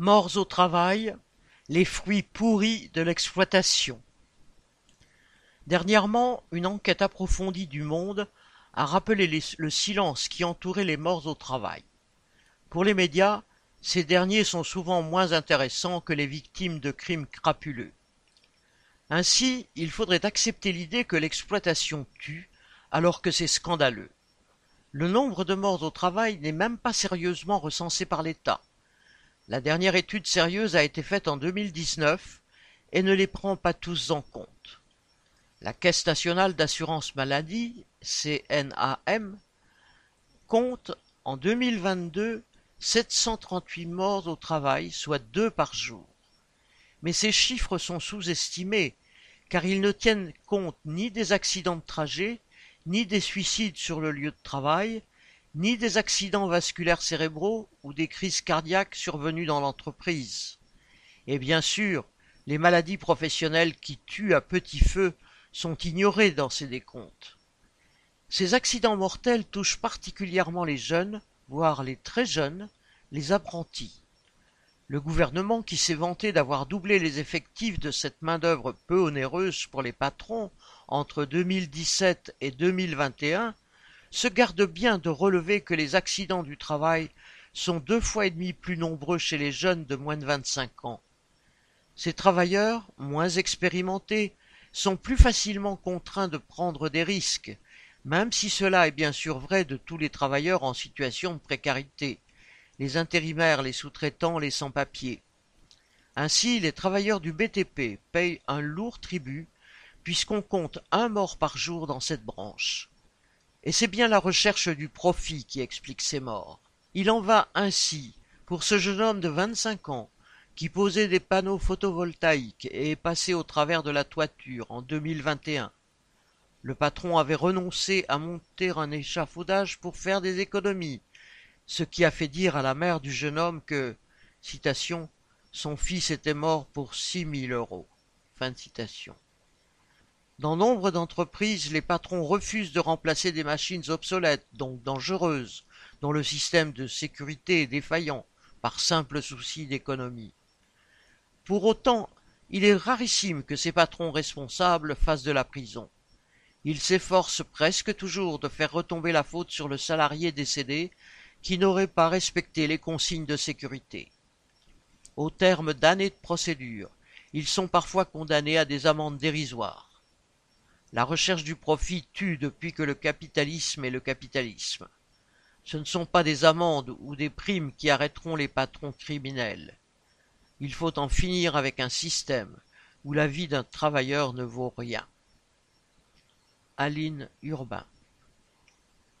Morts au travail, les fruits pourris de l'exploitation. Dernièrement, une enquête approfondie du Monde a rappelé le silence qui entourait les morts au travail. Pour les médias, ces derniers sont souvent moins intéressants que les victimes de crimes crapuleux. Ainsi, il faudrait accepter l'idée que l'exploitation tue, alors que c'est scandaleux. Le nombre de morts au travail n'est même pas sérieusement recensé par l'État. La dernière étude sérieuse a été faite en 2019 et ne les prend pas tous en compte. La Caisse nationale d'assurance maladie, CNAM, compte en 2022 738 morts au travail, soit deux par jour. Mais ces chiffres sont sous-estimés, car ils ne tiennent compte ni des accidents de trajet, ni des suicides sur le lieu de travail, ni des accidents vasculaires cérébraux ou des crises cardiaques survenues dans l'entreprise. Et bien sûr, les maladies professionnelles qui tuent à petit feu sont ignorées dans ces décomptes. Ces accidents mortels touchent particulièrement les jeunes, voire les très jeunes, les apprentis. Le gouvernement, qui s'est vanté d'avoir doublé les effectifs de cette main-d'œuvre peu onéreuse pour les patrons entre 2017 et 2021, se garde bien de relever que les accidents du travail sont deux fois et demi plus nombreux chez les jeunes de moins de 25 ans. Ces travailleurs, moins expérimentés, sont plus facilement contraints de prendre des risques, même si cela est bien sûr vrai de tous les travailleurs en situation de précarité, les intérimaires, les sous-traitants, les sans-papiers. Ainsi, les travailleurs du BTP payent un lourd tribut, puisqu'on compte un mort par jour dans cette branche. Et c'est bien la recherche du profit qui explique ces morts. Il en va ainsi pour ce jeune homme de vingt-cinq ans qui posait des panneaux photovoltaïques et est passé au travers de la toiture en 2021. Le patron avait renoncé à monter un échafaudage pour faire des économies, ce qui a fait dire à la mère du jeune homme que, citation, son fils était mort pour six mille euros. Fin citation. Dans nombre d'entreprises, les patrons refusent de remplacer des machines obsolètes, donc dangereuses, dont le système de sécurité est défaillant, par simple souci d'économie. Pour autant, il est rarissime que ces patrons responsables fassent de la prison. Ils s'efforcent presque toujours de faire retomber la faute sur le salarié décédé qui n'aurait pas respecté les consignes de sécurité. Au terme d'années de procédure, ils sont parfois condamnés à des amendes dérisoires. La recherche du profit tue depuis que le capitalisme est le capitalisme. Ce ne sont pas des amendes ou des primes qui arrêteront les patrons criminels. Il faut en finir avec un système où la vie d'un travailleur ne vaut rien. Aline Urbain